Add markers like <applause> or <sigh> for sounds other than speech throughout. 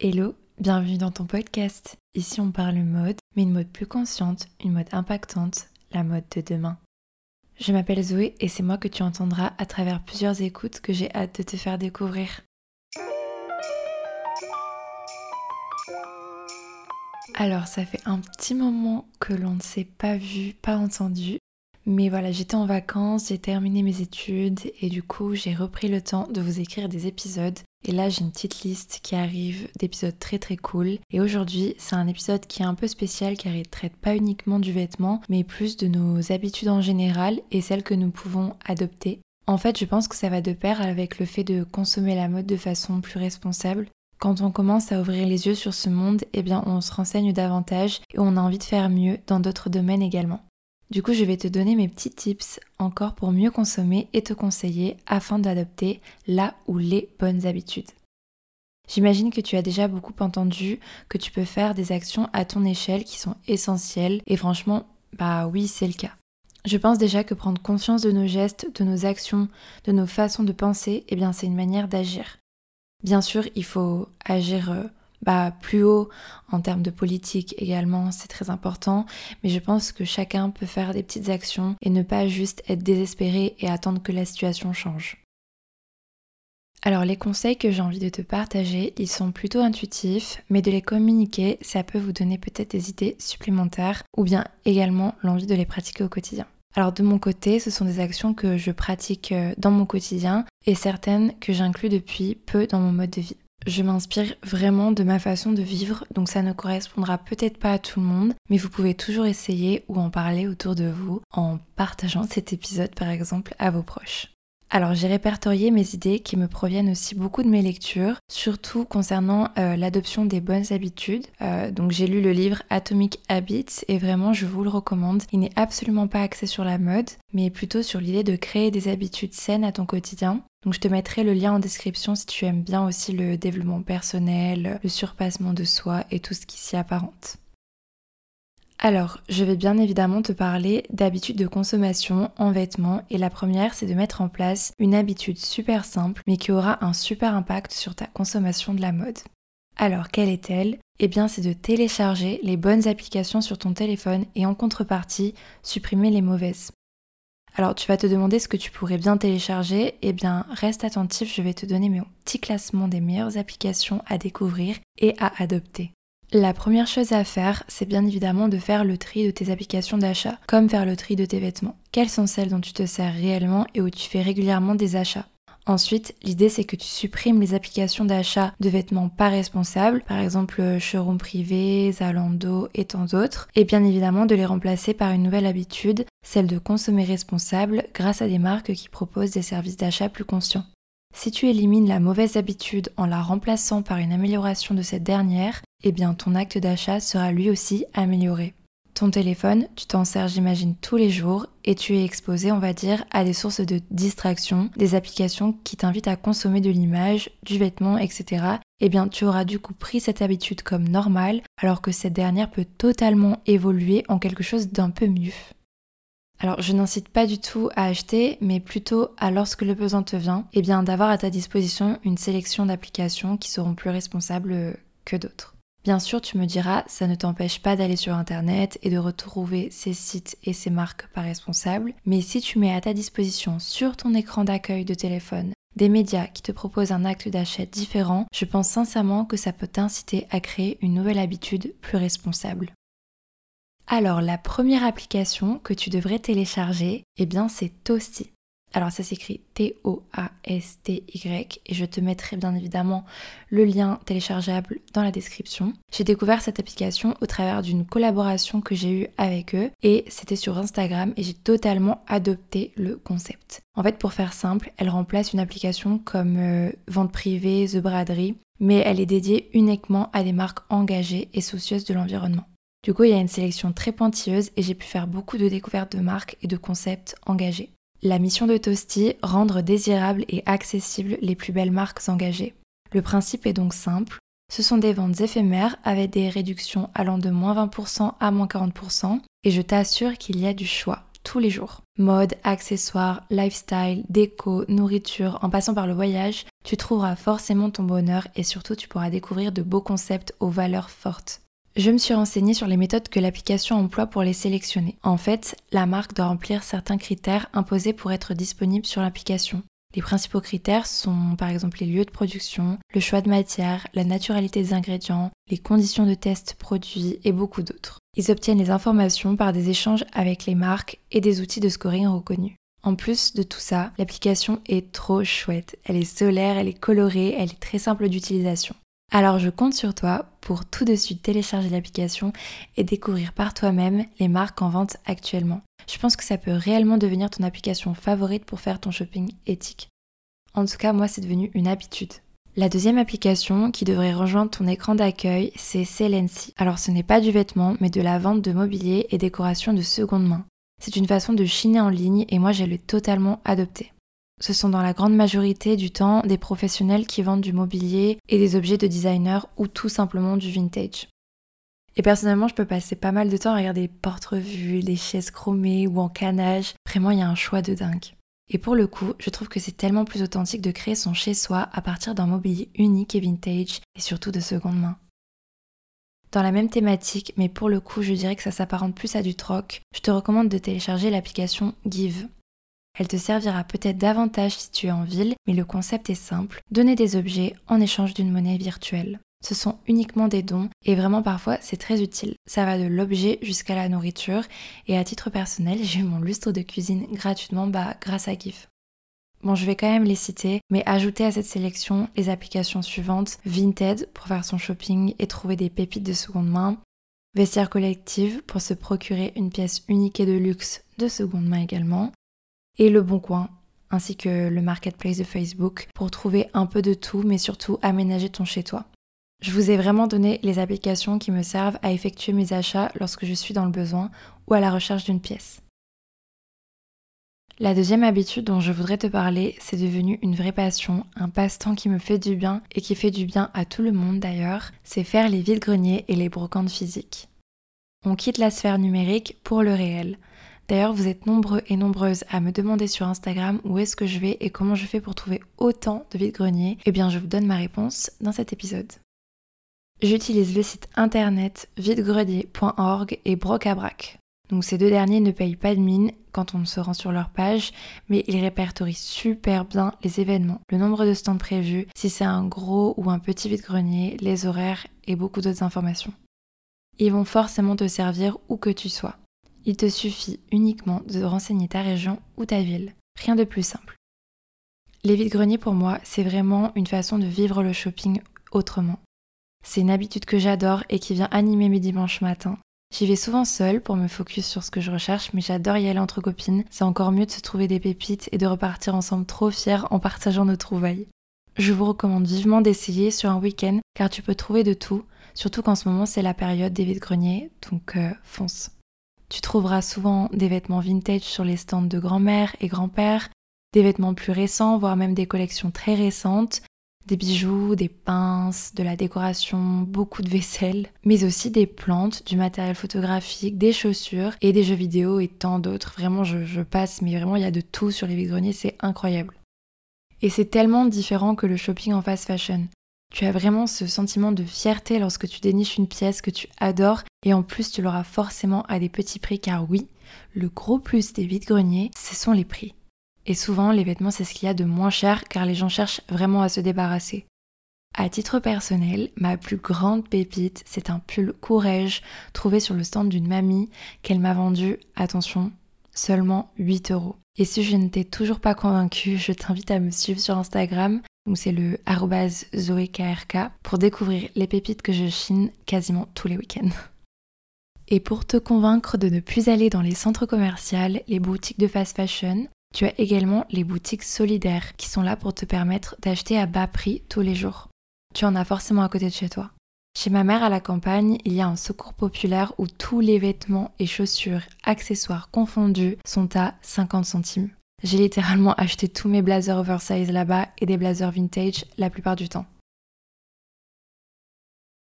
Hello, bienvenue dans ton podcast. Ici on parle mode, mais une mode plus consciente, une mode impactante, la mode de demain. Je m'appelle Zoé et c'est moi que tu entendras à travers plusieurs écoutes que j'ai hâte de te faire découvrir. Alors ça fait un petit moment que l'on ne s'est pas vu, pas entendu, mais voilà, j'étais en vacances, j'ai terminé mes études et du coup j'ai repris le temps de vous écrire des épisodes. Et là j'ai une petite liste qui arrive d'épisodes très très cool. Et aujourd'hui c'est un épisode qui est un peu spécial car il traite pas uniquement du vêtement, mais plus de nos habitudes en général et celles que nous pouvons adopter. En fait je pense que ça va de pair avec le fait de consommer la mode de façon plus responsable. Quand on commence à ouvrir les yeux sur ce monde, eh bien on se renseigne davantage et on a envie de faire mieux dans d'autres domaines également. Du coup, je vais te donner mes petits tips encore pour mieux consommer et te conseiller afin d'adopter la ou les bonnes habitudes. J'imagine que tu as déjà beaucoup entendu que tu peux faire des actions à ton échelle qui sont essentielles et franchement, bah oui, c'est le cas. Je pense déjà que prendre conscience de nos gestes, de nos actions, de nos façons de penser, eh bien c'est une manière d'agir. Bien sûr, il faut agir euh, bah, plus haut en termes de politique également, c'est très important. Mais je pense que chacun peut faire des petites actions et ne pas juste être désespéré et attendre que la situation change. Alors les conseils que j'ai envie de te partager, ils sont plutôt intuitifs, mais de les communiquer, ça peut vous donner peut-être des idées supplémentaires ou bien également l'envie de les pratiquer au quotidien. Alors de mon côté, ce sont des actions que je pratique euh, dans mon quotidien et certaines que j'inclus depuis peu dans mon mode de vie je m'inspire vraiment de ma façon de vivre, donc ça ne correspondra peut-être pas à tout le monde, mais vous pouvez toujours essayer ou en parler autour de vous en partageant cet épisode par exemple à vos proches. Alors j'ai répertorié mes idées qui me proviennent aussi beaucoup de mes lectures, surtout concernant euh, l'adoption des bonnes habitudes. Euh, donc j'ai lu le livre Atomic Habits et vraiment je vous le recommande. Il n'est absolument pas axé sur la mode, mais plutôt sur l'idée de créer des habitudes saines à ton quotidien. Donc je te mettrai le lien en description si tu aimes bien aussi le développement personnel, le surpassement de soi et tout ce qui s'y apparente. Alors, je vais bien évidemment te parler d'habitudes de consommation en vêtements et la première c'est de mettre en place une habitude super simple mais qui aura un super impact sur ta consommation de la mode. Alors, quelle est-elle? Eh bien, c'est de télécharger les bonnes applications sur ton téléphone et en contrepartie, supprimer les mauvaises. Alors, tu vas te demander ce que tu pourrais bien télécharger. Eh bien, reste attentif, je vais te donner mon petit classement des meilleures applications à découvrir et à adopter. La première chose à faire, c'est bien évidemment de faire le tri de tes applications d'achat, comme faire le tri de tes vêtements. Quelles sont celles dont tu te sers réellement et où tu fais régulièrement des achats? Ensuite, l'idée c'est que tu supprimes les applications d'achat de vêtements pas responsables, par exemple Showroom Privé, Zalando et tant d'autres, et bien évidemment de les remplacer par une nouvelle habitude, celle de consommer responsable grâce à des marques qui proposent des services d'achat plus conscients. Si tu élimines la mauvaise habitude en la remplaçant par une amélioration de cette dernière, eh bien ton acte d'achat sera lui aussi amélioré. Ton téléphone, tu t'en sers j'imagine tous les jours et tu es exposé, on va dire, à des sources de distraction, des applications qui t'invitent à consommer de l'image, du vêtement, etc. Eh bien tu auras du coup pris cette habitude comme normale alors que cette dernière peut totalement évoluer en quelque chose d'un peu mieux. Alors je n'incite pas du tout à acheter, mais plutôt à lorsque le besoin te vient, eh bien d'avoir à ta disposition une sélection d'applications qui seront plus responsables que d'autres. Bien sûr, tu me diras, ça ne t'empêche pas d'aller sur Internet et de retrouver ces sites et ces marques pas responsables, mais si tu mets à ta disposition sur ton écran d'accueil de téléphone des médias qui te proposent un acte d'achat différent, je pense sincèrement que ça peut t'inciter à créer une nouvelle habitude plus responsable. Alors la première application que tu devrais télécharger, eh bien c'est Toasty. Alors ça s'écrit T-O-A-S-T-Y et je te mettrai bien évidemment le lien téléchargeable dans la description. J'ai découvert cette application au travers d'une collaboration que j'ai eue avec eux et c'était sur Instagram et j'ai totalement adopté le concept. En fait pour faire simple, elle remplace une application comme euh, Vente privée, The Braderie, mais elle est dédiée uniquement à des marques engagées et soucieuses de l'environnement. Du coup, il y a une sélection très pointilleuse et j'ai pu faire beaucoup de découvertes de marques et de concepts engagés. La mission de Toasty, rendre désirables et accessibles les plus belles marques engagées. Le principe est donc simple. Ce sont des ventes éphémères avec des réductions allant de moins 20% à moins 40% et je t'assure qu'il y a du choix. tous les jours. Mode, accessoires, lifestyle, déco, nourriture, en passant par le voyage, tu trouveras forcément ton bonheur et surtout tu pourras découvrir de beaux concepts aux valeurs fortes. Je me suis renseignée sur les méthodes que l'application emploie pour les sélectionner. En fait, la marque doit remplir certains critères imposés pour être disponible sur l'application. Les principaux critères sont par exemple les lieux de production, le choix de matière, la naturalité des ingrédients, les conditions de test produits et beaucoup d'autres. Ils obtiennent les informations par des échanges avec les marques et des outils de scoring reconnus. En plus de tout ça, l'application est trop chouette. Elle est solaire, elle est colorée, elle est très simple d'utilisation. Alors je compte sur toi pour tout de suite télécharger l'application et découvrir par toi-même les marques en vente actuellement. Je pense que ça peut réellement devenir ton application favorite pour faire ton shopping éthique. En tout cas, moi, c'est devenu une habitude. La deuxième application qui devrait rejoindre ton écran d'accueil, c'est Celency. Alors ce n'est pas du vêtement, mais de la vente de mobilier et décoration de seconde main. C'est une façon de chiner en ligne et moi je l'ai totalement adopté. Ce sont dans la grande majorité du temps des professionnels qui vendent du mobilier et des objets de designer ou tout simplement du vintage. Et personnellement, je peux passer pas mal de temps à regarder des porte-revues, des chaises chromées ou en canage. Vraiment, il y a un choix de dingue. Et pour le coup, je trouve que c'est tellement plus authentique de créer son chez-soi à partir d'un mobilier unique et vintage et surtout de seconde main. Dans la même thématique, mais pour le coup, je dirais que ça s'apparente plus à du troc, je te recommande de télécharger l'application Give. Elle te servira peut-être davantage si tu es en ville, mais le concept est simple, donner des objets en échange d'une monnaie virtuelle. Ce sont uniquement des dons et vraiment parfois c'est très utile. Ça va de l'objet jusqu'à la nourriture et à titre personnel <laughs> j'ai mon lustre de cuisine gratuitement bah, grâce à GIF. Bon, je vais quand même les citer, mais ajouter à cette sélection les applications suivantes Vinted pour faire son shopping et trouver des pépites de seconde main, Vestiaire collective pour se procurer une pièce unique et de luxe de seconde main également, et Le Bon Coin, ainsi que le marketplace de Facebook pour trouver un peu de tout, mais surtout aménager ton chez-toi. Je vous ai vraiment donné les applications qui me servent à effectuer mes achats lorsque je suis dans le besoin ou à la recherche d'une pièce. La deuxième habitude dont je voudrais te parler, c'est devenu une vraie passion, un passe-temps qui me fait du bien et qui fait du bien à tout le monde d'ailleurs, c'est faire les vides-greniers et les brocantes physiques. On quitte la sphère numérique pour le réel. D'ailleurs, vous êtes nombreux et nombreuses à me demander sur Instagram où est-ce que je vais et comment je fais pour trouver autant de vide-greniers. Eh bien, je vous donne ma réponse dans cet épisode. J'utilise le site internet videgrenier.org et Brocabrac. Donc ces deux derniers ne payent pas de mine quand on se rend sur leur page, mais ils répertorient super bien les événements, le nombre de stands prévus, si c'est un gros ou un petit vide-grenier, les horaires et beaucoup d'autres informations. Ils vont forcément te servir où que tu sois. Il te suffit uniquement de renseigner ta région ou ta ville. Rien de plus simple. Les vides-greniers pour moi, c'est vraiment une façon de vivre le shopping autrement. C'est une habitude que j'adore et qui vient animer mes dimanches matins. J'y vais souvent seule pour me focus sur ce que je recherche, mais j'adore y aller entre copines. C'est encore mieux de se trouver des pépites et de repartir ensemble trop fiers en partageant nos trouvailles. Je vous recommande vivement d'essayer sur un week-end car tu peux trouver de tout, surtout qu'en ce moment c'est la période des vides-greniers, donc euh, fonce. Tu trouveras souvent des vêtements vintage sur les stands de grand-mère et grand-père, des vêtements plus récents, voire même des collections très récentes, des bijoux, des pinces, de la décoration, beaucoup de vaisselle, mais aussi des plantes, du matériel photographique, des chaussures et des jeux vidéo et tant d'autres. Vraiment, je, passe, mais vraiment, il y a de tout sur les vides-greniers, c'est incroyable. Et c'est tellement différent que le shopping en fast fashion. Tu as vraiment ce sentiment de fierté lorsque tu déniches une pièce que tu adores et en plus tu l'auras forcément à des petits prix car oui, le gros plus des vides-greniers, ce sont les prix. Et souvent, les vêtements, c'est ce qu'il y a de moins cher car les gens cherchent vraiment à se débarrasser. À titre personnel, ma plus grande pépite, c'est un pull Courage trouvé sur le stand d'une mamie qu'elle m'a vendu, attention, seulement 8 euros. Et si je ne t'ai toujours pas convaincu, je t'invite à me suivre sur Instagram, donc c'est le zoekrk, pour découvrir les pépites que je chine quasiment tous les week-ends. Et pour te convaincre de ne plus aller dans les centres commerciaux, les boutiques de fast fashion, tu as également les boutiques solidaires qui sont là pour te permettre d'acheter à bas prix tous les jours. Tu en as forcément à côté de chez toi. Chez ma mère à la campagne, il y a un secours populaire où tous les vêtements et chaussures, accessoires confondus, sont à 50 centimes. J'ai littéralement acheté tous mes blazers oversize là-bas et des blazers vintage la plupart du temps.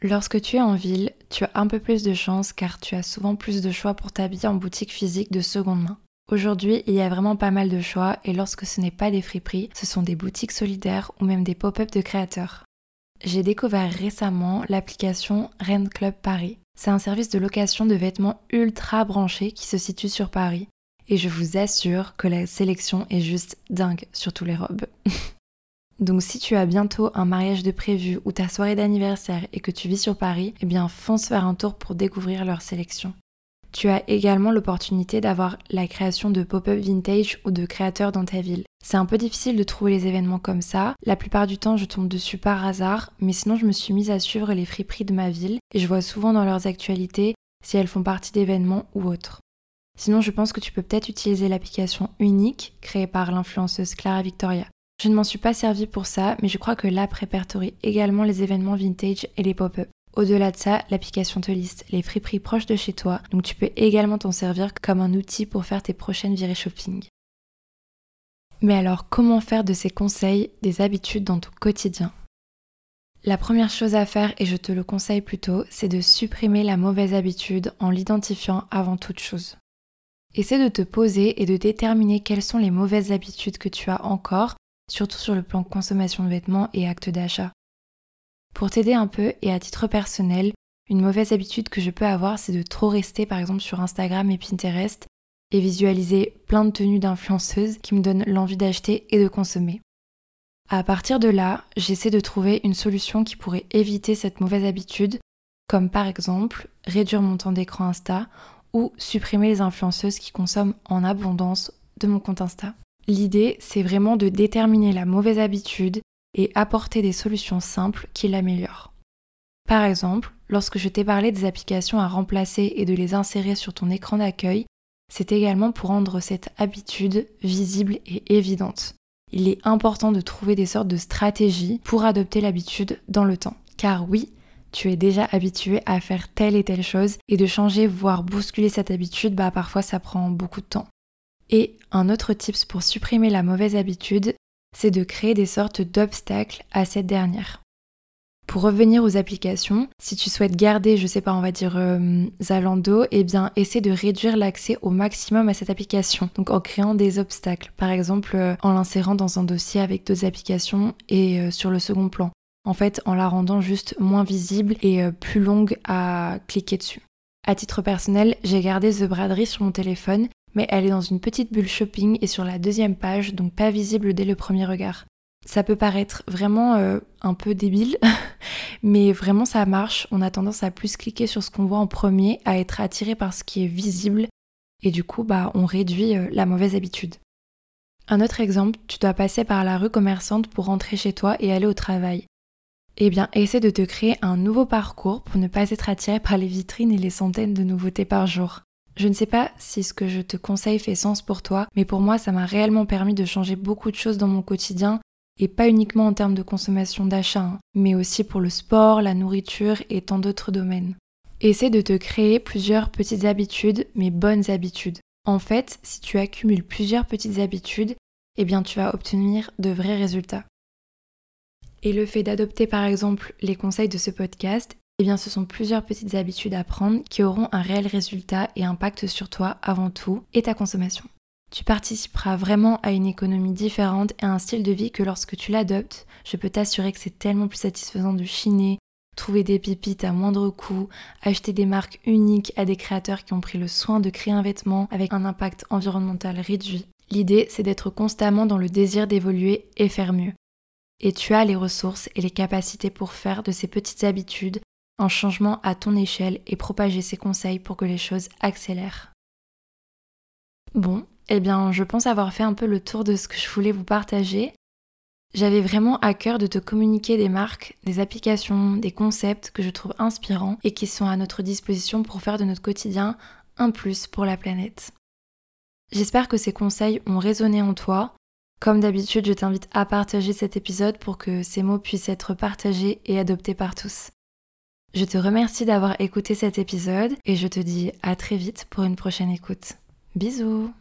Lorsque tu es en ville, tu as un peu plus de chance car tu as souvent plus de choix pour t'habiller en boutique physique de seconde main. Aujourd'hui, il y a vraiment pas mal de choix et lorsque ce n'est pas des friperies, ce sont des boutiques solidaires ou même des pop-up de créateurs. J'ai découvert récemment l'application Rent Club Paris. C'est un service de location de vêtements ultra branché qui se situe sur Paris. Et je vous assure que la sélection est juste dingue sur tous les robes. <laughs> Donc si tu as bientôt un mariage de prévu ou ta soirée d'anniversaire et que tu vis sur Paris, eh bien fonce faire un tour pour découvrir leur sélection. Tu as également l'opportunité d'avoir la création de pop-up vintage ou de créateurs dans ta ville. C'est un peu difficile de trouver les événements comme ça. La plupart du temps, je tombe dessus par hasard, mais sinon, je me suis mise à suivre les friperies de ma ville et je vois souvent dans leurs actualités si elles font partie d'événements ou autres. Sinon, je pense que tu peux peut-être utiliser l'application unique créée par l'influenceuse Clara Victoria. Je ne m'en suis pas servi pour ça, mais je crois que l'app répertorie également les événements vintage et les pop-up. Au-delà de ça, l'application te liste les friperies proches de chez toi, donc tu peux également t'en servir comme un outil pour faire tes prochaines virées shopping. Mais alors, comment faire de ces conseils des habitudes dans ton quotidien? La première chose à faire, et je te le conseille plutôt, c'est de supprimer la mauvaise habitude en l'identifiant avant toute chose. Essaie de te poser et de déterminer quelles sont les mauvaises habitudes que tu as encore, surtout sur le plan consommation de vêtements et actes d'achat. Pour t'aider un peu et à titre personnel, une mauvaise habitude que je peux avoir, c'est de trop rester par exemple sur Instagram et Pinterest et visualiser plein de tenues d'influenceuses qui me donnent l'envie d'acheter et de consommer. À partir de là, j'essaie de trouver une solution qui pourrait éviter cette mauvaise habitude, comme par exemple réduire mon temps d'écran Insta ou supprimer les influenceuses qui consomment en abondance de mon compte Insta. L'idée, c'est vraiment de déterminer la mauvaise habitude et apporter des solutions simples qui l'améliorent. Par exemple, lorsque je t'ai parlé des applications à remplacer et de les insérer sur ton écran d'accueil, c'est également pour rendre cette habitude visible et évidente. Il est important de trouver des sortes de stratégies pour adopter l'habitude dans le temps. Car oui, tu es déjà habitué à faire telle et telle chose et de changer, voire bousculer cette habitude, bah parfois ça prend beaucoup de temps. Et un autre tips pour supprimer la mauvaise habitude, c'est de créer des sortes d'obstacles à cette dernière. Pour revenir aux applications, si tu souhaites garder, je sais pas, on va dire euh, Zalando, eh bien essaie de réduire l'accès au maximum à cette application. Donc en créant des obstacles, par exemple euh, en l'insérant dans un dossier avec d'autres applications et euh, sur le second plan. En fait, en la rendant juste moins visible et plus longue à cliquer dessus. À titre personnel, j'ai gardé The Braderie sur mon téléphone mais elle est dans une petite bulle shopping et sur la deuxième page, donc pas visible dès le premier regard. Ça peut paraître vraiment euh, un peu débile, <laughs> mais vraiment ça marche. On a tendance à plus cliquer sur ce qu'on voit en premier, à être attiré par ce qui est visible, et du coup, bah, on réduit euh, la mauvaise habitude. Un autre exemple, tu dois passer par la rue commerçante pour rentrer chez toi et aller au travail. Eh bien, essaie de te créer un nouveau parcours pour ne pas être attiré par les vitrines et les centaines de nouveautés par jour. Je ne sais pas si ce que je te conseille fait sens pour toi, mais pour moi, ça m'a réellement permis de changer beaucoup de choses dans mon quotidien, et pas uniquement en termes de consommation d'achat, hein, mais aussi pour le sport, la nourriture et tant d'autres domaines. Essaie de te créer plusieurs petites habitudes, mais bonnes habitudes. En fait, si tu accumules plusieurs petites habitudes, eh bien tu vas obtenir de vrais résultats. Et le fait d'adopter par exemple les conseils de ce podcast, eh bien ce sont plusieurs petites habitudes à prendre qui auront un réel résultat et impact sur toi avant tout et ta consommation. Tu participeras vraiment à une économie différente et à un style de vie que lorsque tu l'adoptes, je peux t'assurer que c'est tellement plus satisfaisant de chiner, trouver des pépites à moindre coût, acheter des marques uniques à des créateurs qui ont pris le soin de créer un vêtement avec un impact environnemental réduit. L'idée, c'est d'être constamment dans le désir d'évoluer et faire mieux. Et tu as les ressources et les capacités pour faire de ces petites habitudes un changement à ton échelle et propager ces conseils pour que les choses accélèrent. Bon, eh bien, je pense avoir fait un peu le tour de ce que je voulais vous partager. J'avais vraiment à cœur de te communiquer des marques, des applications, des concepts que je trouve inspirants et qui sont à notre disposition pour faire de notre quotidien un plus pour la planète. J'espère que ces conseils ont résonné en toi. Comme d'habitude, je t'invite à partager cet épisode pour que ces mots puissent être partagés et adoptés par tous. Je te remercie d'avoir écouté cet épisode et je te dis à très vite pour une prochaine écoute. Bisous